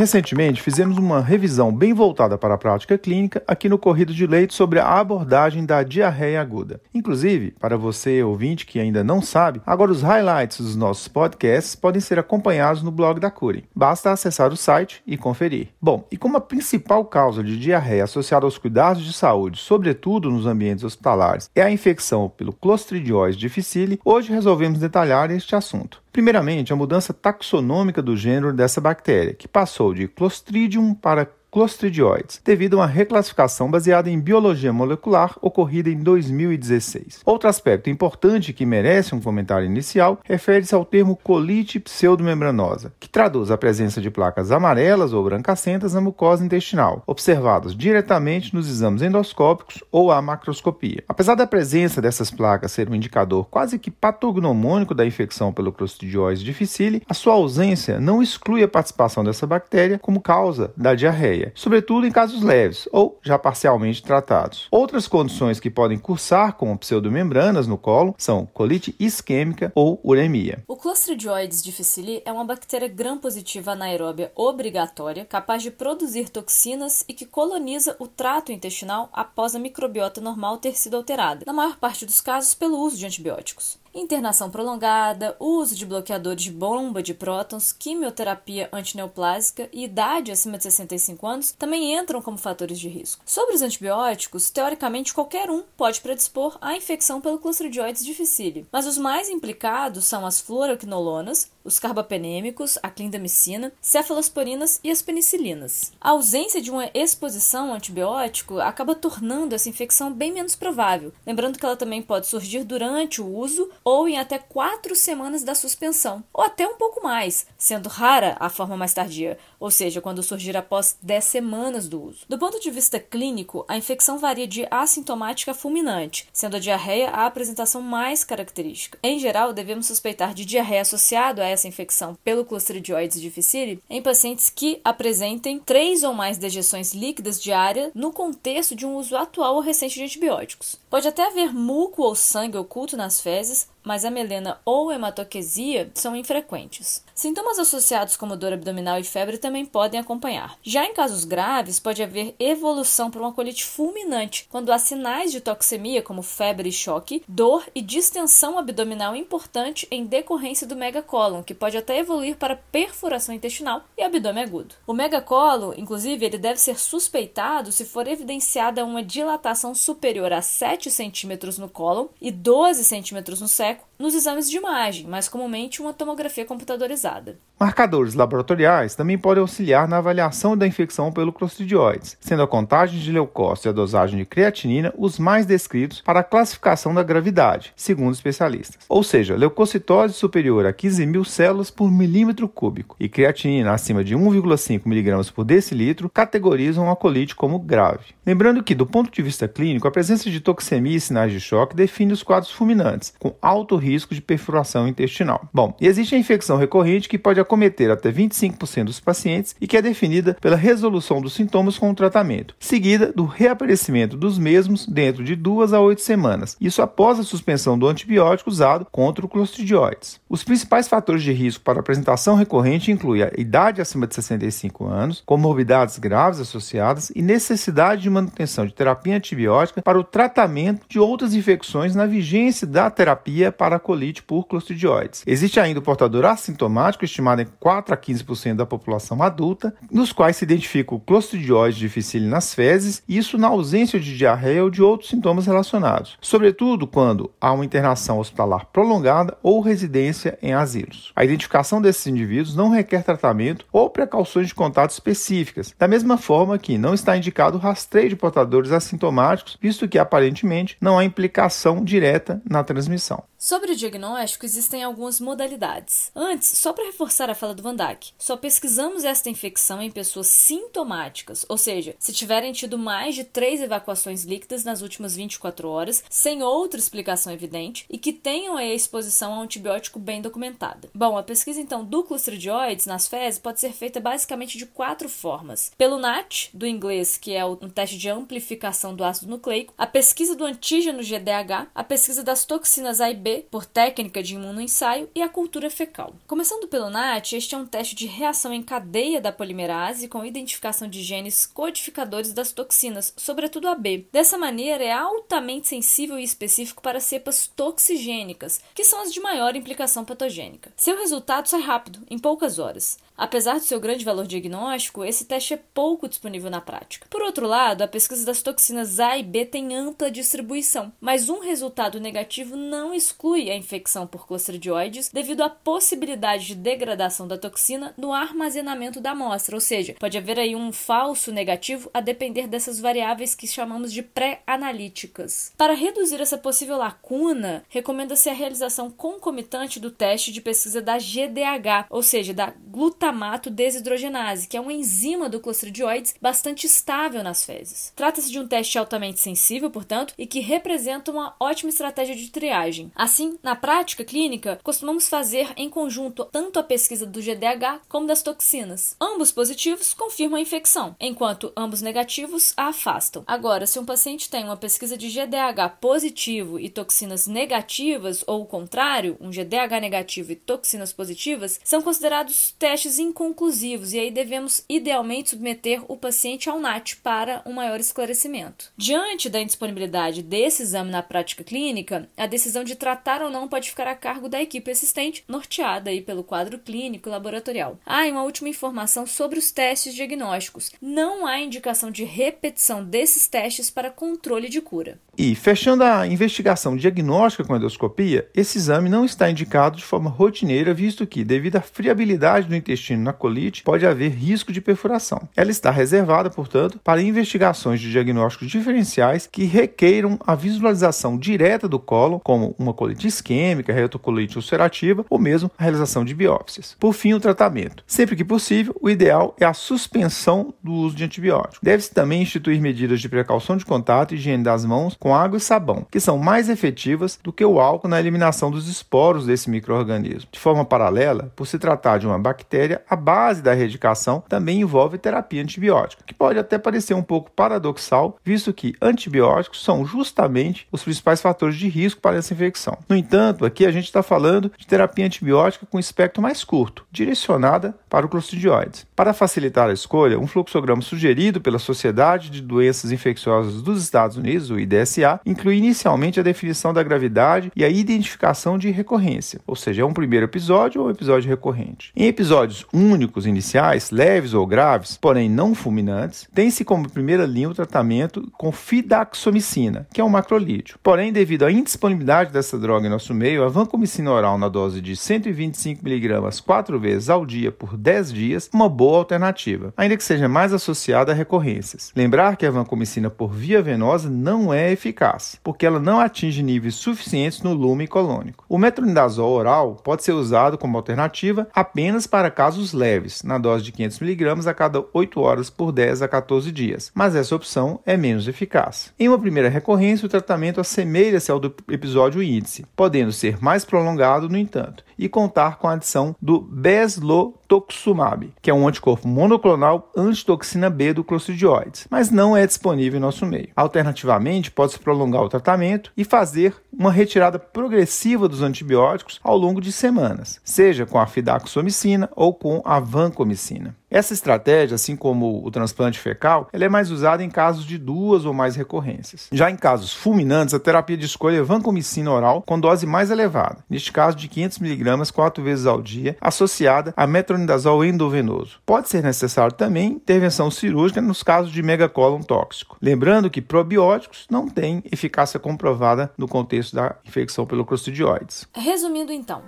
Recentemente, fizemos uma revisão bem voltada para a prática clínica aqui no Corrido de Leite sobre a abordagem da diarreia aguda. Inclusive, para você ouvinte que ainda não sabe, agora os highlights dos nossos podcasts podem ser acompanhados no blog da Cure. Basta acessar o site e conferir. Bom, e como a principal causa de diarreia associada aos cuidados de saúde, sobretudo nos ambientes hospitalares, é a infecção pelo Clostridióides difficile, hoje resolvemos detalhar este assunto. Primeiramente, a mudança taxonômica do gênero dessa bactéria, que passou de Clostridium para clostridioides, devido a uma reclassificação baseada em biologia molecular ocorrida em 2016. Outro aspecto importante que merece um comentário inicial refere-se ao termo colite pseudomembranosa, que traduz a presença de placas amarelas ou brancacentas na mucosa intestinal, observadas diretamente nos exames endoscópicos ou à macroscopia. Apesar da presença dessas placas ser um indicador quase que patognomônico da infecção pelo Clostridioides difficile, a sua ausência não exclui a participação dessa bactéria como causa da diarreia sobretudo em casos leves ou já parcialmente tratados. Outras condições que podem cursar com pseudomembranas no colo são colite isquêmica ou uremia. O Clostridioides difficile é uma bactéria gram-positiva anaeróbia obrigatória, capaz de produzir toxinas e que coloniza o trato intestinal após a microbiota normal ter sido alterada, na maior parte dos casos pelo uso de antibióticos. Internação prolongada, uso de bloqueadores de bomba de prótons, quimioterapia antineoplásica e idade acima de 65 anos também entram como fatores de risco. Sobre os antibióticos, teoricamente qualquer um pode predispor à infecção pelo Clostridioides difficile, mas os mais implicados são as fluoroquinolonas, os carbapenêmicos, a clindamicina, cefalosporinas e as penicilinas. A ausência de uma exposição ao antibiótico acaba tornando essa infecção bem menos provável, lembrando que ela também pode surgir durante o uso ou em até quatro semanas da suspensão, ou até um pouco mais, sendo rara a forma mais tardia, ou seja, quando surgir após 10 semanas do uso. Do ponto de vista clínico, a infecção varia de assintomática a fulminante, sendo a diarreia a apresentação mais característica. Em geral, devemos suspeitar de diarreia associado a essa infecção pelo Clostridioides difficile em pacientes que apresentem três ou mais dejeções líquidas diárias no contexto de um uso atual ou recente de antibióticos. Pode até haver muco ou sangue oculto nas fezes, mas a melena ou hematoquesia são infrequentes. Sintomas associados como dor abdominal e febre também podem acompanhar. Já em casos graves, pode haver evolução para uma colite fulminante, quando há sinais de toxemia, como febre e choque, dor e distensão abdominal importante em decorrência do megacólon, que pode até evoluir para perfuração intestinal e abdômen agudo. O megacólon, inclusive, ele deve ser suspeitado se for evidenciada uma dilatação superior a 7 centímetros no cólon e 12 centímetros no sexo nos exames de imagem, mais comumente uma tomografia computadorizada. Marcadores laboratoriais também podem auxiliar na avaliação da infecção pelo Clostridioides, sendo a contagem de leucócitos e a dosagem de creatinina os mais descritos para a classificação da gravidade, segundo especialistas. Ou seja, leucocitose superior a 15 mil células por milímetro cúbico e creatinina acima de 1,5 mg por decilitro categorizam a colite como grave. Lembrando que, do ponto de vista clínico, a presença de toxemia e sinais de choque define os quadros fulminantes, com alto risco de perfuração intestinal. Bom, e existe a infecção recorrente que pode acometer até 25% dos pacientes e que é definida pela resolução dos sintomas com o tratamento, seguida do reaparecimento dos mesmos dentro de duas a oito semanas, isso após a suspensão do antibiótico usado contra o clostridioides. Os principais fatores de risco para apresentação recorrente incluem a idade acima de 65 anos, comorbidades graves associadas e necessidade de manutenção de terapia antibiótica para o tratamento de outras infecções na vigência da terapia para colite por clostridioides. Existe ainda o portador assintomático estimado em 4 a 15% da população adulta, nos quais se identifica o clostridiose difficile nas fezes, isso na ausência de diarreia ou de outros sintomas relacionados, sobretudo quando há uma internação hospitalar prolongada ou residência em asilos. A identificação desses indivíduos não requer tratamento ou precauções de contato específicas, da mesma forma que não está indicado o rastreio de portadores assintomáticos, visto que aparentemente não há implicação direta na transmissão. Sobre o diagnóstico, existem algumas modalidades. Antes, só para reforçar a fala do Van só pesquisamos esta infecção em pessoas sintomáticas, ou seja, se tiverem tido mais de três evacuações líquidas nas últimas 24 horas, sem outra explicação evidente, e que tenham a exposição a antibiótico bem documentada. Bom, a pesquisa então do Clostridioides nas fezes pode ser feita basicamente de quatro formas. Pelo NAT, do inglês, que é um teste de amplificação do ácido nucleico, a pesquisa do antígeno GDH, a pesquisa das toxinas A e B Por técnica de imunoensaio, e a cultura fecal. Começando pelo NAT, este é um teste de reação em cadeia da polimerase com identificação de genes codificadores das toxinas, sobretudo AB. Dessa maneira, é altamente sensível e específico para cepas toxigênicas, que são as de maior implicação patogênica. Seu resultado sai rápido, em poucas horas. Apesar de seu grande valor diagnóstico, esse teste é pouco disponível na prática. Por outro lado, a pesquisa das toxinas A e B tem ampla distribuição, mas um resultado negativo não exclui a infecção por clostridioides devido à possibilidade de degradação da toxina no armazenamento da amostra, ou seja, pode haver aí um falso negativo a depender dessas variáveis que chamamos de pré-analíticas. Para reduzir essa possível lacuna, recomenda-se a realização concomitante do teste de pesquisa da GDH, ou seja, da glutamato glutamato desidrogenase, que é uma enzima do clostridioides bastante estável nas fezes. Trata-se de um teste altamente sensível, portanto, e que representa uma ótima estratégia de triagem. Assim, na prática clínica, costumamos fazer em conjunto tanto a pesquisa do GDH como das toxinas. Ambos positivos confirmam a infecção, enquanto ambos negativos a afastam. Agora, se um paciente tem uma pesquisa de GDH positivo e toxinas negativas, ou o contrário, um GDH negativo e toxinas positivas, são considerados testes inconclusivos e aí devemos idealmente submeter o paciente ao NAT para um maior esclarecimento. Diante da indisponibilidade desse exame na prática clínica, a decisão de tratar ou não pode ficar a cargo da equipe assistente, norteada aí pelo quadro clínico e laboratorial. Ah, e uma última informação sobre os testes diagnósticos. Não há indicação de repetição desses testes para controle de cura. E, fechando a investigação diagnóstica com endoscopia, esse exame não está indicado de forma rotineira, visto que, devido à friabilidade do intestino na colite, pode haver risco de perfuração. Ela está reservada, portanto, para investigações de diagnósticos diferenciais que requeiram a visualização direta do colo, como uma colite isquêmica, retocolite ulcerativa ou mesmo a realização de biópsias. Por fim, o tratamento. Sempre que possível, o ideal é a suspensão do uso de antibiótico. Deve-se também instituir medidas de precaução de contato e higiene das mãos com água e sabão, que são mais efetivas do que o álcool na eliminação dos esporos desse microorganismo. De forma paralela, por se tratar de uma bactéria, a base da erradicação também envolve terapia antibiótica, que pode até parecer um pouco paradoxal, visto que antibióticos são justamente os principais fatores de risco para essa infecção. No entanto, aqui a gente está falando de terapia antibiótica com espectro mais curto, direcionada para o clostridioides. Para facilitar a escolha, um fluxograma sugerido pela Sociedade de Doenças Infecciosas dos Estados Unidos, o IDS, PSA inclui inicialmente a definição da gravidade e a identificação de recorrência, ou seja, é um primeiro episódio ou um episódio recorrente. Em episódios únicos iniciais, leves ou graves, porém não fulminantes, tem-se como primeira linha o tratamento com fidaxomicina, que é um macrolídeo. Porém, devido à indisponibilidade dessa droga em nosso meio, a vancomicina oral na dose de 125mg quatro vezes ao dia por 10 dias, uma boa alternativa, ainda que seja mais associada a recorrências. Lembrar que a vancomicina por via venosa não é eficaz, porque ela não atinge níveis suficientes no lume colônico. O metronidazol oral pode ser usado como alternativa apenas para casos leves, na dose de 500mg a cada 8 horas por 10 a 14 dias, mas essa opção é menos eficaz. Em uma primeira recorrência, o tratamento assemelha-se ao do episódio índice, podendo ser mais prolongado, no entanto, e contar com a adição do beslotoxumab, que é um anticorpo monoclonal antitoxina B do Clostridioides, mas não é disponível em nosso meio. Alternativamente, pode-se prolongar o tratamento e fazer uma retirada progressiva dos antibióticos ao longo de semanas, seja com a fidaxomicina ou com a vancomicina. Essa estratégia, assim como o transplante fecal, ela é mais usada em casos de duas ou mais recorrências. Já em casos fulminantes, a terapia de escolha é vancomicina oral com dose mais elevada, neste caso de 500mg quatro vezes ao dia, associada a metronidazol endovenoso. Pode ser necessário também intervenção cirúrgica nos casos de megacólon tóxico. Lembrando que probióticos não têm eficácia comprovada no contexto da infecção pelo Clostridioides. Resumindo então,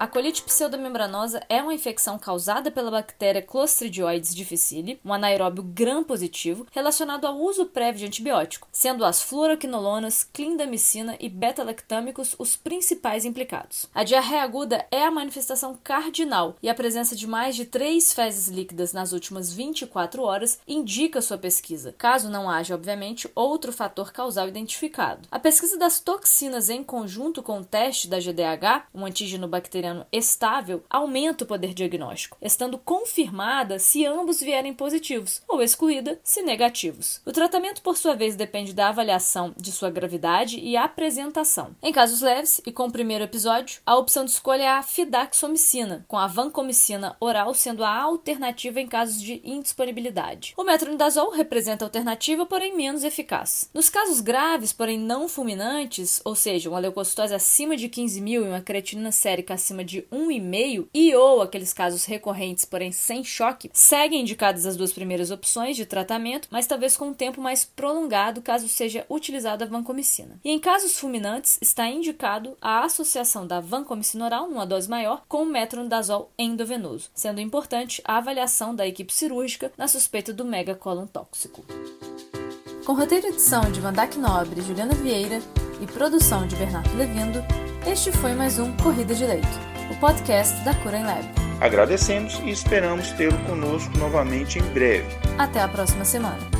A colite pseudomembranosa é uma infecção causada pela bactéria Clostridioides difficile, um anaeróbio gram-positivo relacionado ao uso prévio de antibiótico, sendo as fluoroquinolonas, clindamicina e beta-lactâmicos os principais implicados. A diarreia aguda é a manifestação cardinal e a presença de mais de três fezes líquidas nas últimas 24 horas indica sua pesquisa, caso não haja, obviamente, outro fator causal identificado. A pesquisa das toxinas em conjunto com o teste da GDH, um antígeno bacteriano estável aumenta o poder diagnóstico, estando confirmada se ambos vierem positivos ou excluída se negativos. O tratamento, por sua vez, depende da avaliação de sua gravidade e apresentação. Em casos leves e com o primeiro episódio, a opção de escolha é a fidaxomicina, com a vancomicina oral sendo a alternativa em casos de indisponibilidade. O metronidazol representa alternativa, porém menos eficaz. Nos casos graves, porém não fulminantes, ou seja, uma leucocitose acima de 15 mil e uma creatinina sérica acima de 1,5 e ou aqueles casos recorrentes, porém sem choque, seguem indicadas as duas primeiras opções de tratamento, mas talvez com um tempo mais prolongado caso seja utilizada a vancomicina. E em casos fulminantes, está indicado a associação da vancomicina oral, numa dose maior, com o metronidazol endovenoso, sendo importante a avaliação da equipe cirúrgica na suspeita do megacolon tóxico. Com roteiro e edição de Vandac Nobre e Juliana Vieira e produção de Bernardo Levindo, este foi mais um Corrida de Leito, o podcast da Cura em Lab. Agradecemos e esperamos tê-lo conosco novamente em breve. Até a próxima semana.